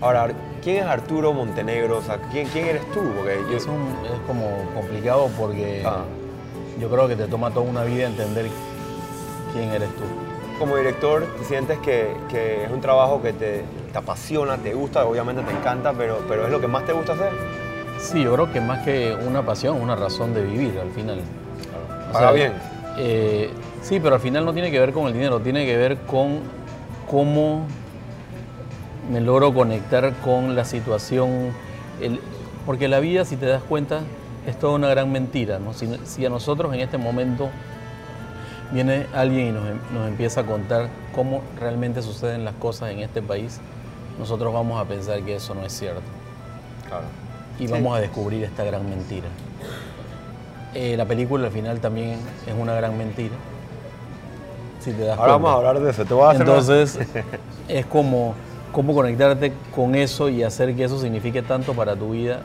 Ahora, ¿quién es Arturo Montenegro? O sea, ¿quién, quién eres tú? Porque yo- Es, un- es como complicado porque Ah. yo creo que te toma toda una vida entender quién eres tú. como director sientes que, que es un trabajo que te, te apasiona, te gusta, obviamente te encanta, pero, pero es lo que más te gusta hacer. Sí, yo creo que más que una pasión, una razón de vivir al final. O Paga sea, bien. eh, sí, pero al final no tiene que ver con el dinero, tiene que ver con cómo me logro conectar con la situación. el- porque la vida, si te das cuenta, es toda una gran mentira. ¿no? Si, si a nosotros en este momento viene alguien y nos, em- nos empieza a contar cómo realmente suceden las cosas en este país, nosotros vamos a pensar que eso no es cierto Claro. y Sí. vamos a descubrir esta gran mentira. Eh, la película al final también es una gran mentira. Si te das Ahora cuenta. vamos a hablar de eso. Te voy a hacer una- Entonces, es como cómo conectarte con eso y hacer que eso signifique tanto para tu vida.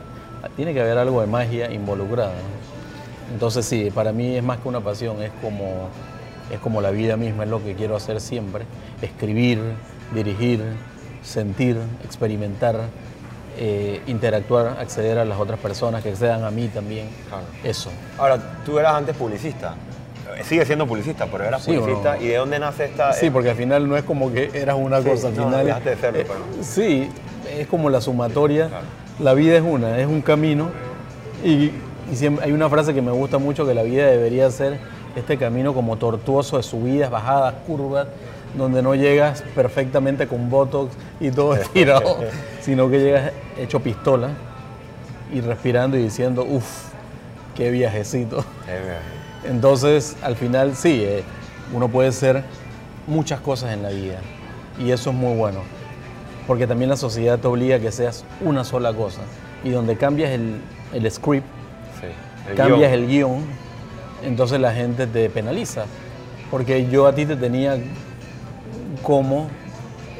Tiene que haber algo de magia involucrada. ¿no? Entonces, sí, para mí es más que una pasión, es como, es como la vida misma, es lo que quiero hacer siempre. Escribir, dirigir, sentir, experimentar, eh, interactuar, acceder a las otras personas, que accedan a mí también. Claro. Eso. Ahora, tú eras antes publicista. Sigue siendo publicista, pero eras Sí, publicista. ¿Y de dónde nace esta...? Sí, eh, porque al final no es como que eras una Sí, cosa, al no, final. dejaste de serlo, eh, pero- Sí, es como la sumatoria. Claro. La vida es una, es un camino. Y, y siempre, hay una frase que me gusta mucho: que la vida debería ser este camino como tortuoso de subidas, bajadas, curvas, donde no llegas perfectamente con botox y todo estirado, sino que llegas hecho pistola y respirando y diciendo, uff, qué viajecito. eh, Entonces, al final sí, eh, uno puede ser muchas cosas en la vida y eso es muy bueno, porque también la sociedad te obliga a que seas una sola cosa y donde cambias el, el script, sí. El cambias guion. el guion, entonces la gente te penaliza, porque yo a ti te tenía como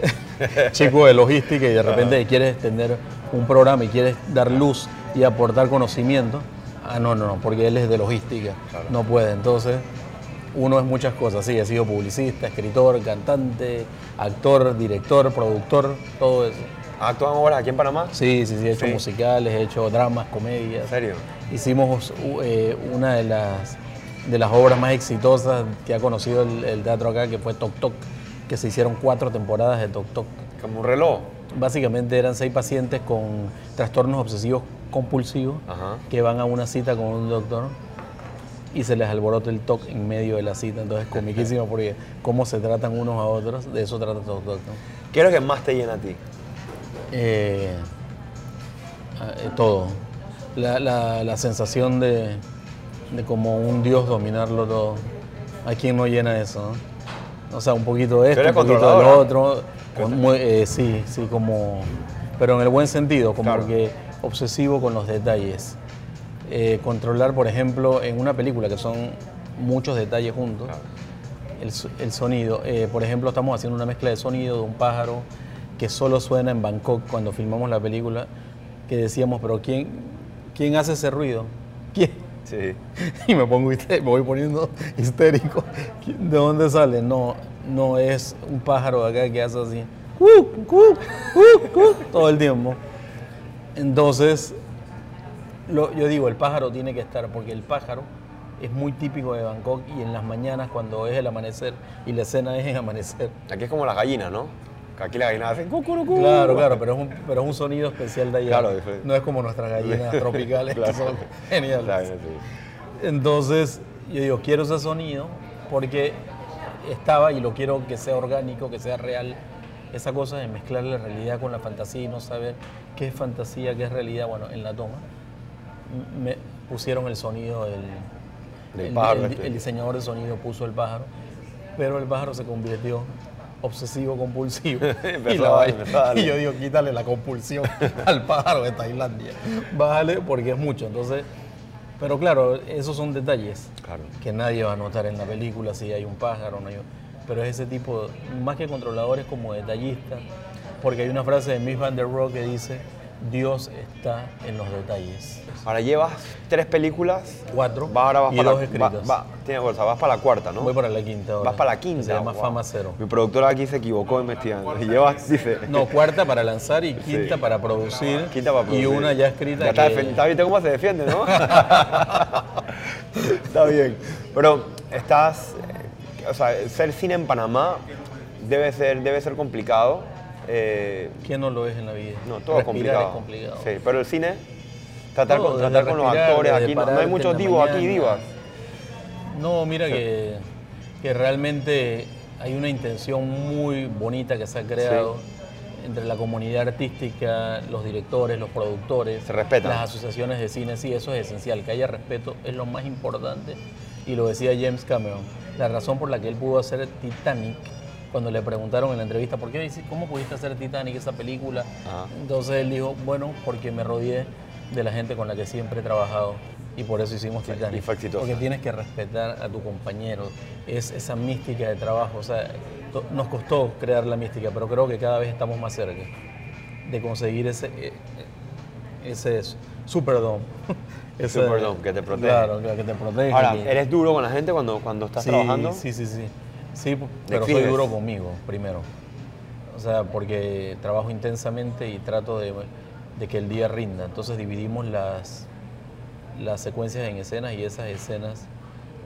chico de logística y de repente quieres tener un programa y quieres dar luz y aportar conocimiento. Ah, no, no, no, porque él es de logística, Claro. no puede. Entonces, uno es muchas cosas, sí, he sido publicista, escritor, cantante, actor, director, productor, todo eso. ¿Actúan ahora aquí en Panamá? Sí, sí, sí, he hecho Sí. musicales, he hecho dramas, comedias. ¿En serio? Hicimos eh, una de las, de las obras más exitosas que ha conocido el, el teatro acá, que fue Toc Toc, que se hicieron cuatro temporadas de Toc Toc. Como un reloj. Básicamente eran seis pacientes con trastornos obsesivos compulsivos Ajá. que van a una cita con un doctor y se les alborota el TOC en medio de la cita. Entonces, comiquísimo porque cómo se tratan unos a otros, de eso trata Toc Toc. ¿no? ¿Qué es lo que más te llena a ti? Eh, eh, todo. La, la- la sensación de, de como un dios dominarlo todo. ¿A quién no llena eso? no? O sea, un poquito de esto, un poquito de lo controladora. otro. con eh, sí, sí, como. Pero en el buen sentido, como Claro. que obsesivo con los detalles. Eh, controlar, por ejemplo, en una película que son muchos detalles juntos, Claro. el, el sonido. Eh, por ejemplo, estamos haciendo una mezcla de sonido de un pájaro que solo suena en Bangkok cuando filmamos la película, que decíamos, pero ¿quién, quién hace ese ruido? ¿Quién? Sí. Y me pongo me voy poniendo histérico. ¿De dónde sale? No, no es un pájaro de acá que hace así. "Cu, cu, cu, cu", todo el tiempo. Entonces, lo- yo digo, el pájaro tiene que estar, porque el pájaro es muy típico de Bangkok y en las mañanas cuando es el amanecer y la escena es en amanecer. Aquí es como las gallinas, ¿no? Aquí las gallinas hacen cucurucú. Claro, claro, pero es un, pero es un sonido especial de allá. Claro, diferente. no es como nuestras gallinas tropicales Claro. que son geniales. Sí. Entonces, yo digo, quiero ese sonido porque estaba y lo quiero que sea orgánico, que sea real. Esa cosa de mezclar la realidad con la fantasía y no saber qué es fantasía, qué es realidad. Bueno, en la toma me pusieron el sonido del el, pájaro el- este. el diseñador de sonido puso el pájaro, pero el pájaro se convirtió obsesivo compulsivo y, la yo digo quítale la compulsión al pájaro de Tailandia bájale porque es mucho entonces pero claro esos son detalles Claro. que nadie va a notar en la película si hay un pájaro no hay pero es ese tipo más que controladores como detallistas porque hay una frase de Miss Van der Rohe que dice Dios está en los detalles. Ahora llevas tres películas. Cuatro Va- ahora vas y para dos la, escritas. va- va- tiene- o sea, vas para la cuarta, ¿no? Voy para la quinta ahora. Vas para la quinta. Se llama wow. Fama Cero. Mi productora aquí se equivocó investigando. Y llevas, dice. No, cuarta para lanzar y quinta Sí. para producir. Quinta para producir. Y una ya escrita. Ya está, que- está ¿viste cómo se defiende, no? está bien. Pero estás. O sea, ser cine en Panamá debe ser, debe ser complicado. Eh, ¿Qué no lo es en la vida? no, todo complicado. es complicado. Sí, pero el cine. Tratar, Todo, con, tratar con los actores aquí. No, no hay muchos divos aquí, divas. No, mira que, que realmente hay una intención muy bonita que se ha creado entre la comunidad artística, los directores, los productores, Se respetan. las asociaciones de cine, sí, eso es esencial, que haya respeto es lo más importante y lo decía James Cameron, la razón por la que él pudo hacer Titanic, cuando le preguntaron en la entrevista, ¿por qué cómo pudiste hacer Titanic, esa película? Ajá. Entonces él dijo, bueno, porque me rodeé de la gente con la que siempre he trabajado y por eso hicimos Titanic. Porque tienes que respetar a tu compañero, es esa mística de trabajo. O sea, nos costó crear la mística, pero creo que cada vez estamos más cerca de conseguir ese, eh, eh, ese Superdome. Ese- Superdome, que te protege. Claro, que que te protege. Ahora, ¿eres duro con la gente cuando, cuando estás sí, trabajando? Sí, sí, sí. Sí, pero soy duro conmigo primero. O sea, porque trabajo intensamente y trato de, de que el día rinda. Entonces dividimos las, las secuencias en escenas y esas escenas,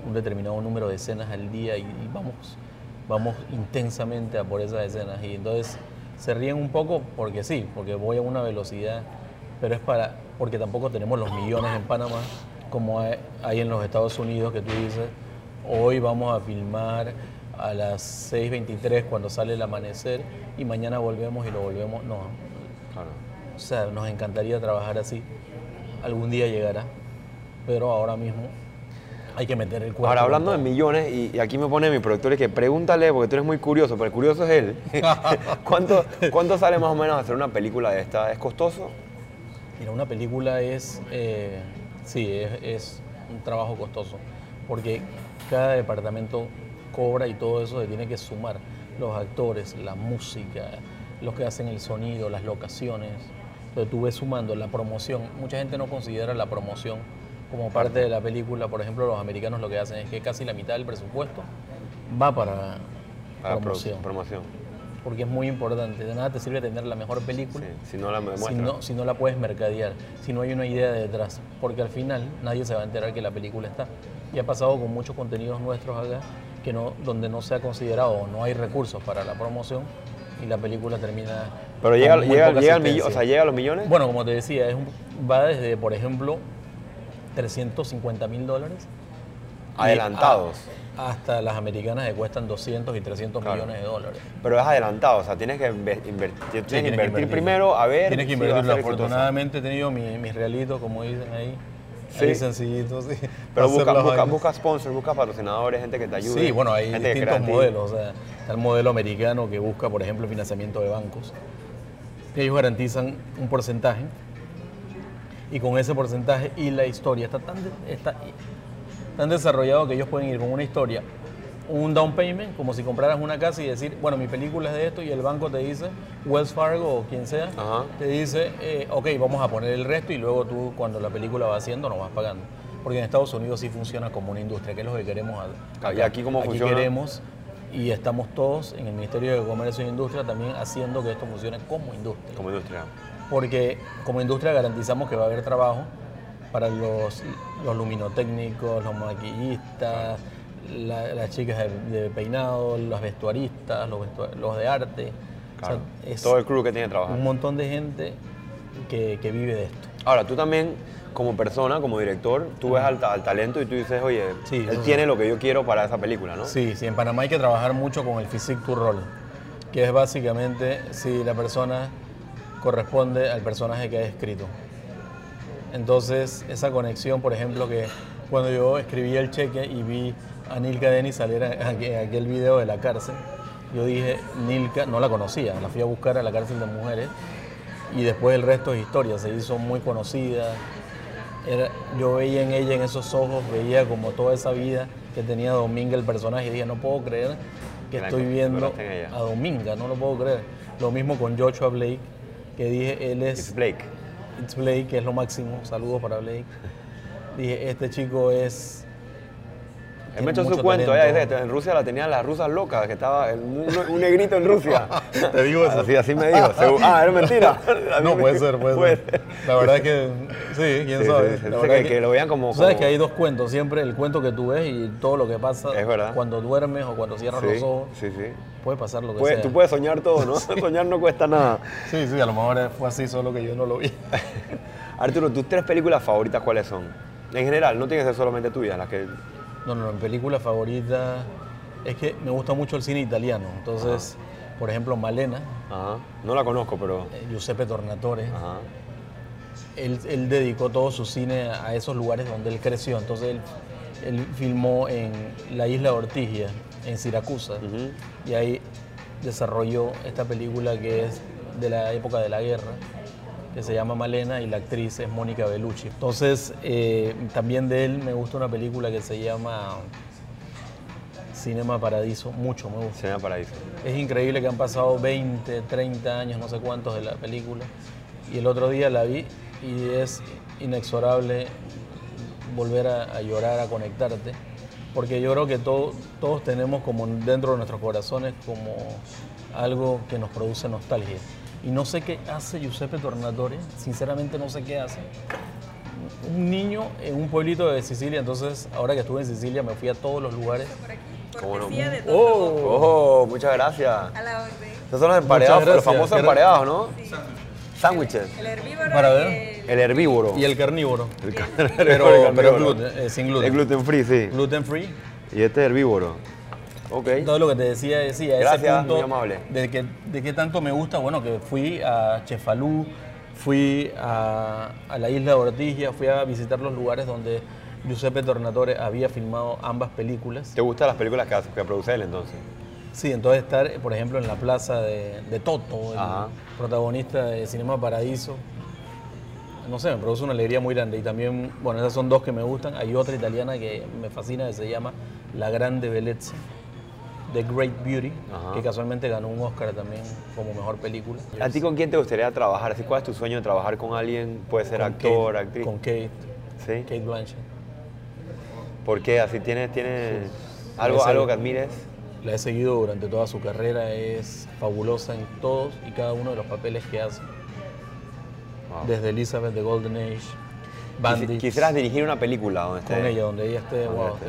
un determinado número de escenas al día y, y vamos, vamos intensamente a por esas escenas. Y entonces se ríen un poco porque sí, porque voy a una velocidad, pero es para, porque tampoco tenemos los millones en Panamá como hay, en los Estados Unidos que tú dices, hoy vamos a filmar a las 6.23 cuando sale el amanecer y mañana volvemos y lo volvemos. No, Claro. o sea, nos encantaría trabajar así. Algún día llegará, pero ahora mismo hay que meter el cuerpo. Ahora, hablando de millones, y, y aquí me pone mi productor y que pregúntale, porque tú eres muy curioso, pero el curioso es él. ¿Cuánto, ¿Cuánto sale más o menos hacer una película de esta? ¿Es costoso? Mira, una película es, eh, sí, es, es un trabajo costoso, porque cada departamento cobra y todo eso se tiene que sumar. Los actores, la música, los que hacen el sonido, las locaciones. Entonces tú ves sumando la promoción. Mucha gente no considera la promoción como parte de la película. Por ejemplo, los americanos lo que hacen es que casi la mitad del presupuesto va para, Para promoción. Porque es muy importante. De nada te sirve tener la mejor película Sí, si no la si no, si no la puedes mercadear, si no hay una idea detrás, porque al final nadie se va a enterar que la película está. Y ha pasado con muchos contenidos nuestros acá, que no, donde no se ha considerado o no hay recursos para la promoción y la película termina. Pero llega, muy llega, poca llega al o sea, llega a los millones. Bueno, como te decía, es un- va desde, por ejemplo, 350 mil dólares. Adelantados. a- hasta las americanas que cuestan 200 y 300 Claro. millones de dólares. Pero es adelantado, o sea, tienes que inve- invertir, tienes Sí, que tienes invertir primero a ver Tienes que si ser exitosa. Afortunadamente he tenido mi- mis realitos, como dicen ahí. Sí. Ahí sencillitos. sí, Pero busca, busca, sponsors, busca patrocinadores, gente que te ayude. Sí, bueno, hay gente distintos modelos. O sea, está el modelo americano que busca, por ejemplo, financiamiento de bancos. Ellos garantizan un porcentaje. Y con ese porcentaje y la historia está tan, está tan desarrollado que ellos pueden ir con una historia, un down payment, como si compraras una casa y decir, bueno, mi película es de esto, y el banco te dice, Wells Fargo o quien sea, Ajá. te dice, eh, ok, vamos a poner el resto y luego tú, cuando la película va haciendo, nos vas pagando. Porque en Estados Unidos sí funciona como una industria, que es lo que queremos. a- ¿Y aquí cómo funciona? queremos y estamos todos en el Ministerio de Comercio e Industria también haciendo que esto funcione como industria. Como industria. Porque como industria garantizamos que va a haber trabajo para los, los luminotécnicos, los maquillistas, la- las chicas de, de peinado, los vestuaristas, los, de arte. O sea, Claro. es Todo el crew que tiene que trabajar. un montón de gente que, que vive de esto. Ahora, tú también, como persona, como director, tú ves al, al talento y tú dices, oye, Sí, él tiene sí. lo que yo quiero para esa película, ¿no? Sí, sí, en Panamá hay que trabajar mucho con el physique to role, que es básicamente si la persona corresponde al personaje que ha escrito. Entonces, esa conexión, por ejemplo, que cuando yo escribí el cheque y vi a Nilka Denis salir en aqu- en aquel video de la cárcel, yo dije, Nilka, no la conocía, la fui a buscar a la cárcel de mujeres y después el resto es historia, se hizo muy conocida. Era- yo veía en ella, en esos ojos, veía como toda esa vida que tenía Dominga el personaje y dije, no puedo creer que estoy viendo a Dominga, no lo puedo creer. Lo mismo con Joshua Blake, que dije, él Es es Blake. It's Blake, que es lo máximo. Saludos para Blake. Dije, este chico es Él me echó su cuento, ella dice, en Rusia la tenían las rusas locas, que estaba el- un, un negrito en Rusia. ¿Te digo eso? Así, así me dijo. Ah, era mentira. No, puede ser, puede, ser. La verdad es que sí, quién Sí, sabe. sí, sí. La verdad que- que lo vean como- sabes como- que hay dos cuentos, siempre el cuento que tú ves y todo lo que pasa Es verdad. cuando duermes o cuando cierras los ojos. sí, sí. Puede pasar lo que Puede- sea. tú puedes soñar todo, ¿no? Soñar no cuesta nada. Sí, sí, a lo mejor fue así, solo que yo no lo vi. Arturo, ¿tus tres películas favoritas cuáles son? En general, no tienen que ser solamente tuyas, las que... No, no, mi película favorita es que me gusta mucho el cine italiano. Entonces, por ejemplo, Malena, Ajá. No la conozco, pero... eh, Giuseppe Tornatore, Ajá. él, él dedicó todo su cine a esos lugares donde él creció. Entonces, él, él filmó en la isla Ortigia, en Siracusa, y ahí desarrolló esta película que es de la época de la guerra, que se llama Malena y la actriz es Mónica Bellucci. Entonces, eh, también de él me gusta una película que se llama Cinema Paradiso, mucho me gusta. Cena Paraíso. Es increíble que han pasado 20, 30 años, no sé cuántos de la película, y el otro día la vi y es inexorable volver a, a llorar, a conectarte, porque yo creo que todo- todos tenemos como dentro de nuestros corazones como algo que nos produce nostalgia. Y no sé qué hace Giuseppe Tornatore, sinceramente no sé qué hace. Un niño en un pueblito de Sicilia, entonces ahora que estuve en Sicilia me fui a todos los lugares. ¿Cómo no? Oh, oh, muchas gracias. A la orden. Estos son los emparedados, Muchas los famosos gracias. emparedados, ¿no? Sándwiches. El herbívoro Para y ver. el- El herbívoro. Y el carnívoro. El ca- Pero, el pero carnívoro. gluten, eh, sin gluten. Es gluten free, sí. Gluten free. Y este es herbívoro. Ok. Todo lo que te decía, decía, ese Gracias, punto muy amable. De que, de qué tanto me gusta, bueno, que fui a Chefalú, fui a, a la isla de Ortigia, fui a visitar los lugares donde Giuseppe Tornatore había filmado ambas películas. ¿Te gustan las películas que, que produce él entonces? Sí, entonces estar, por ejemplo, en la plaza de, de Toto, el Ajá. protagonista de Cinema Paradiso, no sé, me produce una alegría muy grande. Y también, bueno, esas son dos que me gustan. Hay otra italiana que me fascina que se llama La Grande Bellezza, The Great Beauty, Ajá. que casualmente ganó un Oscar también como mejor película. ¿A ti con quién te gustaría trabajar? ¿Cuál es tu sueño de trabajar con alguien? Puede ser Con actor, Kate- actriz. Con Kate, ¿Sí? Kate Blanchett. ¿Por qué? Así tienes, tienes algo, algo que admires. La he seguido durante toda su carrera, es fabulosa en todos y cada uno de los papeles que hace. Wow. Desde Elizabeth de Golden Age, Bandits, Quisieras dirigir una película donde esté. con ella, donde ella esté, donde wow. esté.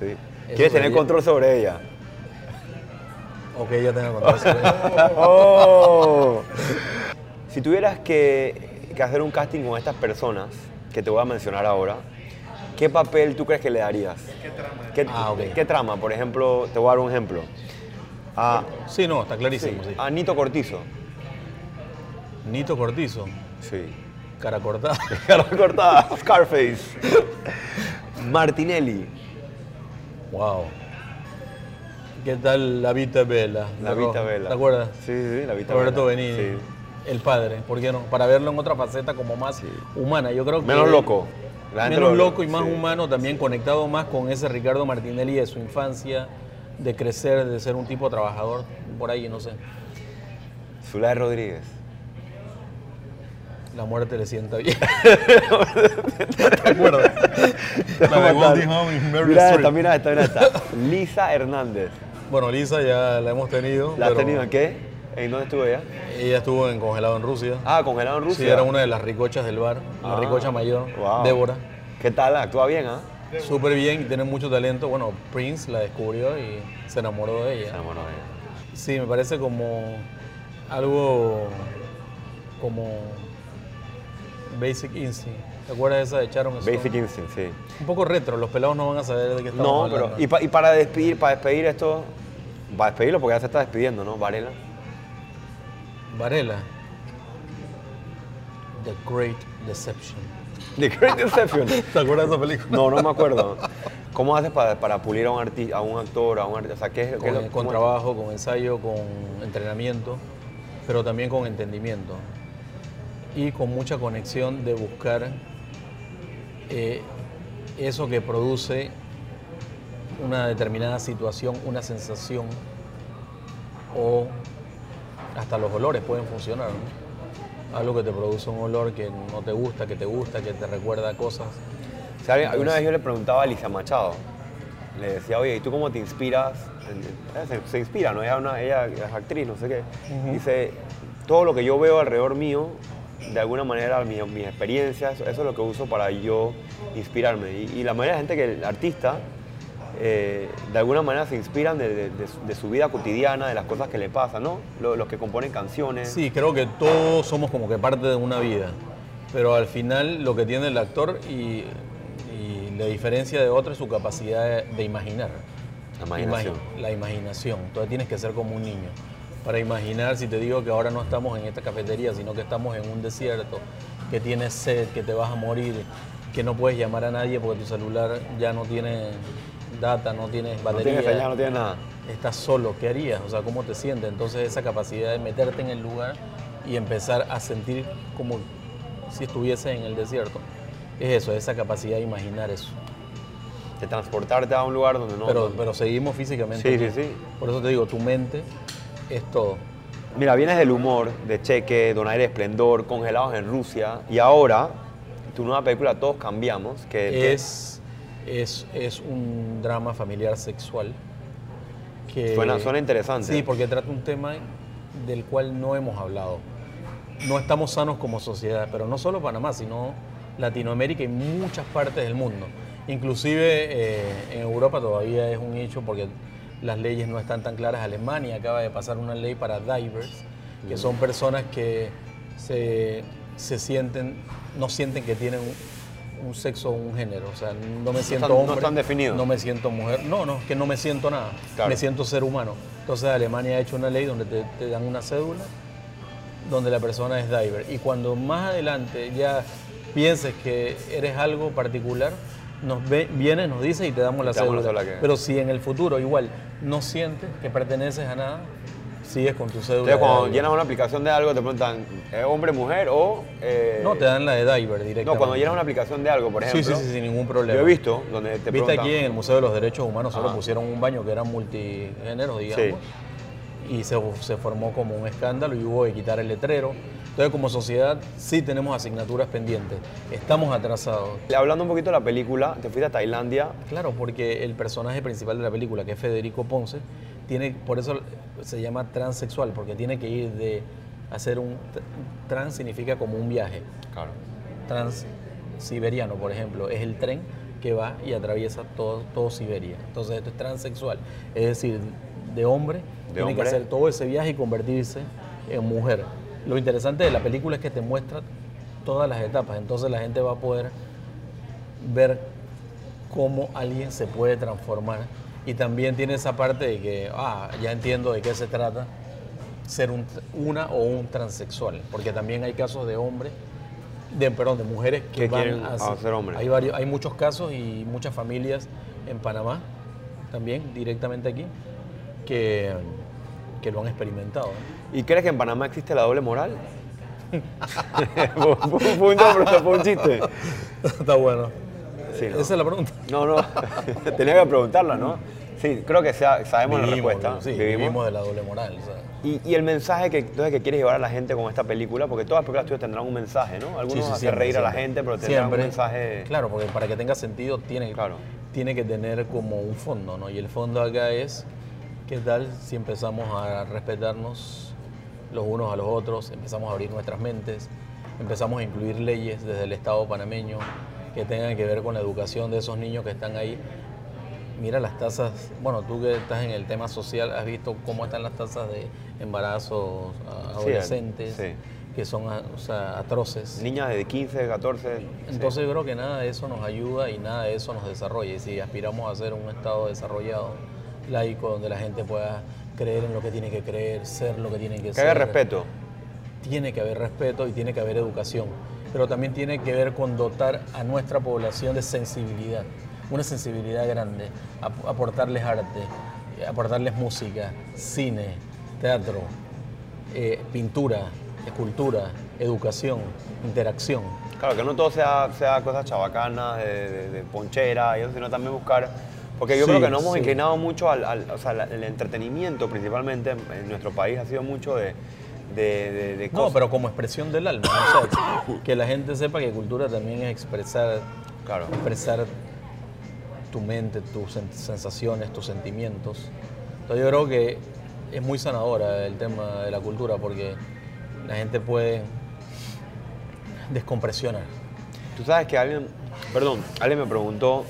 Sí. Eso ¿Quieres tener control sobre ella? O que ella tenga control sobre ella. Oh. Si tuvieras que, que hacer un casting con estas personas que te voy a mencionar ahora, ¿qué papel tú crees que le darías? ¿Qué trama? Ah, ok. ¿Qué trama? Por ejemplo, te voy a dar un ejemplo. A, Sí, no, está sí, clarísimo. sí. a Nito Cortizo. Nito Cortizo, Sí. cara cortada. Cara cortada. Scarface. Martinelli. wow. ¿Qué tal La Vita Bella? La Vita? Bella. ¿Te acuerdas? Sí, sí, la Vita Roberto Bella. Benigni. Sí. El padre, ¿por qué no? Para verlo en otra faceta como más humana. Yo creo que Menos loco. Menos lo- loco y más sí. humano, también conectado más con ese Ricardo Martinelli de su infancia, de crecer, de ser un tipo trabajador, por ahí, no sé. Zulay Rodríguez. La muerte le sienta bien. ¿Te acuerdas? La de Goldie Hawn y Meryl Mira esta, mira esta, mira esta. Lisa Hernández. Bueno, Lisa ya la hemos tenido. ¿La has pero tenido en qué? ¿En dónde estuvo ella? Ella estuvo en Congelado en Rusia. Ah, congelado en Rusia. Sí, era una de las ricochas del bar, la Ah, ricocha mayor, wow. Débora. ¿Qué tal? Actúa bien, ¿ah? Súper bien y tiene mucho talento. Bueno, Prince la descubrió y se enamoró de Se ella. enamoró de ella. Sí, me parece como algo como Basic Instinct. ¿Te acuerdas de esa de Stone? Basic Instinct, sí. Un poco retro, los pelados no van a saber de qué estamos No, hablando. pero. Y, pa- y para despedir, para despedir esto. Para despedirlo porque ya se está despidiendo, ¿no? Varela. Varela. The Great Deception. The Great Deception. ¿Te acuerdas de esa película? No, no me acuerdo. ¿Cómo haces para, para pulir a un artista, a un actor, a un artista? O sea, ¿qué es, qué con, con trabajo, con ensayo, con entrenamiento, pero también con entendimiento y con mucha conexión de buscar eh, eso que produce una determinada situación, una sensación o hasta los olores pueden funcionar. ¿no? algo que te produce un olor que no te gusta, que te gusta, que te recuerda cosas. O sea, alguien- una vez yo le preguntaba a Alicia Machado, le decía, oye, ¿y tú cómo te inspiras? Ella Se, se inspira, ¿no? Ella, es una- ella es actriz, no sé qué. Dice, todo lo que yo veo alrededor mío, de alguna manera, mi- mis experiencias, eso es lo que uso para yo inspirarme. Y, y la mayoría de gente que, artista, eh, de alguna manera se inspiran de, de- de su- de su vida cotidiana, de las cosas que le pasan, ¿no? Lo- Los, que componen canciones. Sí, creo que todos somos como que parte de una vida, pero al final lo que tiene el actor y, y la diferencia de otro es su capacidad de, imaginar. La imaginación. Imagi- la imaginación. Entonces tienes que ser como un niño. Para imaginar, si te digo que ahora no estamos en esta cafetería, sino que estamos en un desierto, que tienes sed, que te vas a morir, que no puedes llamar a nadie porque tu celular ya no tiene data, no tienes no batería tiene señal, no tiene nada. estás solo, ¿qué harías? O sea, ¿cómo te sientes? Entonces esa capacidad de meterte en el lugar y empezar a sentir como si estuviese en el desierto, es eso, esa capacidad de imaginar eso. De transportarte a un lugar donde no... Pero, pero seguimos físicamente. Sí, sí, sí. Por eso te digo, tu mente es todo. Mira, vienes del humor, de Cheque, Donaire Esplendor, Congelados en Rusia, y ahora, tu nueva película Todos Cambiamos, que Es, es, es un drama familiar sexual que... Suena- suena interesante. Sí, porque trata un tema del cual no hemos hablado. No estamos sanos como sociedad, pero no solo Panamá, sino Latinoamérica y muchas partes del mundo. Inclusive eh, en Europa todavía es un hecho porque las leyes no están tan claras. Alemania acaba de pasar una ley para divers, que son personas que se, se sienten, no sienten que tienen un, un sexo o un género. O sea, no me siento están- no hombre. están definidos. No me siento mujer. No, no, es que no me siento nada. Claro. Me siento ser humano. Entonces Alemania ha hecho una ley donde te, te dan una cédula donde la persona es diver. Y cuando más adelante ya pienses que eres algo particular, nos ve, vienes, nos dices y te damos la Te damos la cédula. Pero si en el futuro igual no sientes que perteneces a nada, sigues con tu cédula. Entonces, cuando llenas una aplicación de algo, te preguntan, ¿es hombre, mujer o...? eh, No, te dan la de diver directamente. No, cuando llenas una aplicación de algo, por Sí, ejemplo... sí, sí, sin ningún problema. Yo he visto donde te Viste preguntan... aquí en el Museo de los Derechos Humanos solo Ajá. pusieron un baño que era multigénero, digamos, y se, se formó como un escándalo y hubo que quitar el letrero. Entonces, como sociedad, sí tenemos asignaturas pendientes. Estamos atrasados. Hablando un poquito de la película, te fuiste a Tailandia. Claro, porque el personaje principal de la película, que es Federico Ponce, tiene, por eso se llama transexual, porque tiene que ir de hacer un trans significa como un viaje. Claro. Transsiberiano, por ejemplo, es el tren que va y atraviesa todo, todo Siberia. Entonces esto es transexual, es decir, de hombre tiene hombre. que hacer todo ese viaje y convertirse en mujer. Lo interesante de la película es que te muestra todas las etapas, entonces la gente va a poder ver cómo alguien se puede transformar y también tiene esa parte de que, ah, ya entiendo de qué se trata ser un- una o un transexual, porque también hay casos de hombres, de, perdón, de mujeres que, Que van a, a ser hombres. Hay, varios, hay muchos casos y muchas familias en Panamá, también directamente aquí, que, que lo han experimentado. ¿Y crees que en Panamá existe la doble moral? fue, un, chiste. Está bueno. Sí, ¿no? Esa es la pregunta. No, no, tenía que preguntarla, ¿no? Sí, creo que sea- sabemos la Vivimos, respuesta. sí, Vivimos. vivimos de la doble moral. o sea. Y, y el mensaje que, entonces, que quieres llevar a la gente con esta película, porque todas las películas tuyas tendrán un mensaje, ¿no? Algunos Sí, sí, hacen siempre, reír a la siempre. gente, pero tendrán Siempre. un mensaje... Claro, porque para que tenga sentido tiene, Claro. tiene que tener como un fondo, ¿no? Y el fondo acá es, ¿qué tal si empezamos a respetarnos los unos a los otros, empezamos a abrir nuestras mentes, empezamos a incluir leyes desde el Estado panameño que tengan que ver con la educación de esos niños que están ahí? Mira las tasas, bueno, tú que estás en el tema social, has visto cómo están las tasas de embarazos a- Sí, adolescentes, sí. que son a- o sea, atroces. Niñas de 15, 14... Entonces yo creo que nada de eso nos ayuda y nada de eso nos desarrolla. Y si aspiramos a ser un Estado desarrollado, laico, donde la gente pueda creer en lo que tiene que creer, ser lo que tiene que, Que ser. haya respeto. Tiene que haber respeto y tiene que haber educación. Pero también tiene que ver con dotar a nuestra población de sensibilidad. Una sensibilidad grande. ap- aportarles arte, aportarles música, cine, teatro, eh, pintura, escultura, educación, interacción. Claro, que no todo sea, sea cosas chabacanas, de, de- de ponchera, sino también buscar... Porque yo Sí, creo que nos hemos sí. inclinado mucho al, al- o sea, el entretenimiento principalmente en, nuestro país ha sido mucho de, de, de, de No, cosas. pero como expresión del alma. o sea, que la gente sepa que cultura también es expresar, Claro. expresar tu mente, tus sen- sensaciones, tus sentimientos. Entonces yo creo que es muy sanadora el tema de la cultura porque la gente puede descompresionar. Tú sabes que alguien, perdón, alguien me preguntó,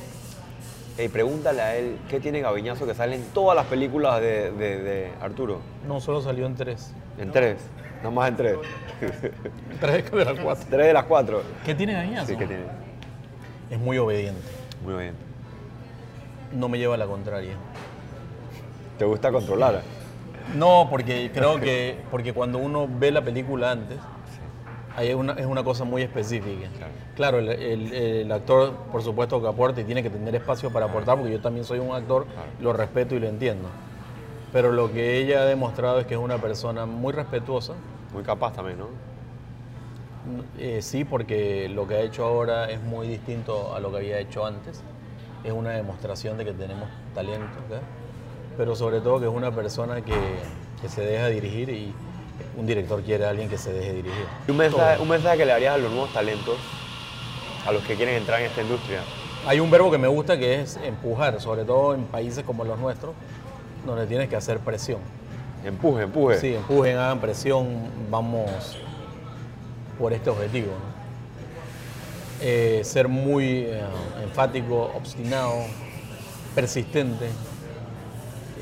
hey, pregúntale a él qué tiene Gaviñazo que sale en todas las películas de, de- de Arturo. No, solo salió en tres. En tres, nada más en tres. Tres de las cuatro. tres de las cuatro. ¿Qué tiene Gañazo? Sí, que tiene. Es muy obediente. Muy bien. No me lleva a la contraria. ¿Te gusta controlar? No, porque creo que porque cuando uno ve la película antes, ahí es una, es una cosa muy específica. Claro. Claro, el, el- el actor, por supuesto, que aporta y tiene que tener espacio para aportar, porque yo también soy un actor, Claro. lo respeto y lo entiendo. Pero lo que ella ha demostrado es que es una persona muy respetuosa. Muy capaz también, ¿no? Eh, sí, porque lo que ha hecho ahora es muy distinto a lo que había hecho antes. Es una demostración de que tenemos talento, ¿ok? pero sobre todo que es una persona que, que se deja dirigir y un director quiere a alguien que se deje dirigir. Un mensaje, Todo. un mensaje que le darías a los nuevos talentos, a los que quieren entrar en esta industria. Hay un verbo que me gusta que es empujar, sobre todo en países como los nuestros, donde tienes que hacer presión. Empuje, empuje. Sí, empujen, hagan presión, vamos por este objetivo. ¿no? Eh, ser muy eh, enfático, obstinado, persistente,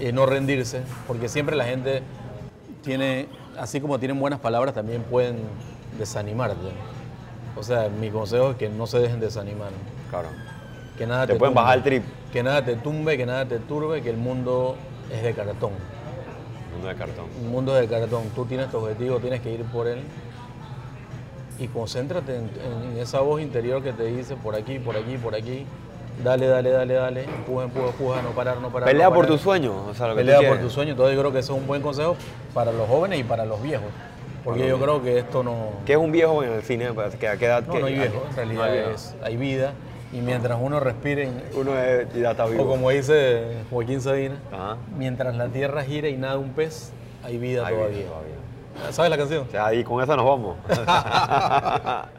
eh, no rendirse, porque siempre la gente tiene, así como tienen buenas palabras, también pueden desanimarte. O sea, mi consejo es que no se dejen desanimar. Claro. Que nada Te te, pueden tumbe, bajar el trip. Que nada te tumbe, que nada te turbe, que el mundo es de cartón. Mundo de cartón. Un mundo de cartón. Tú tienes tu objetivo, tienes que ir por él. Y concéntrate en, en esa voz interior que te dice por aquí, por aquí, por aquí. Dale, dale, dale, dale. Empuja, empuja, empuja, no parar, no parar. Pelea no por parar. tus sueños. O sea, lo que Pelea por tus sueños. Entonces yo creo que eso es un buen consejo para los jóvenes y para los viejos. Porque Para yo creo que esto no... ¿Qué es un viejo en el cine? Pues, ¿que ¿A qué edad? No, que- no hay viejo. En no realidad hay viejo. es, hay vida. Y mientras uno respire, Uno es- ya está vivo. o como dice Joaquín Sabina, Ajá. mientras la tierra gira y nada un pez, hay vida Hay vida todavía. todavía. ¿Sabes la canción? O sea, ahí con esa nos vamos.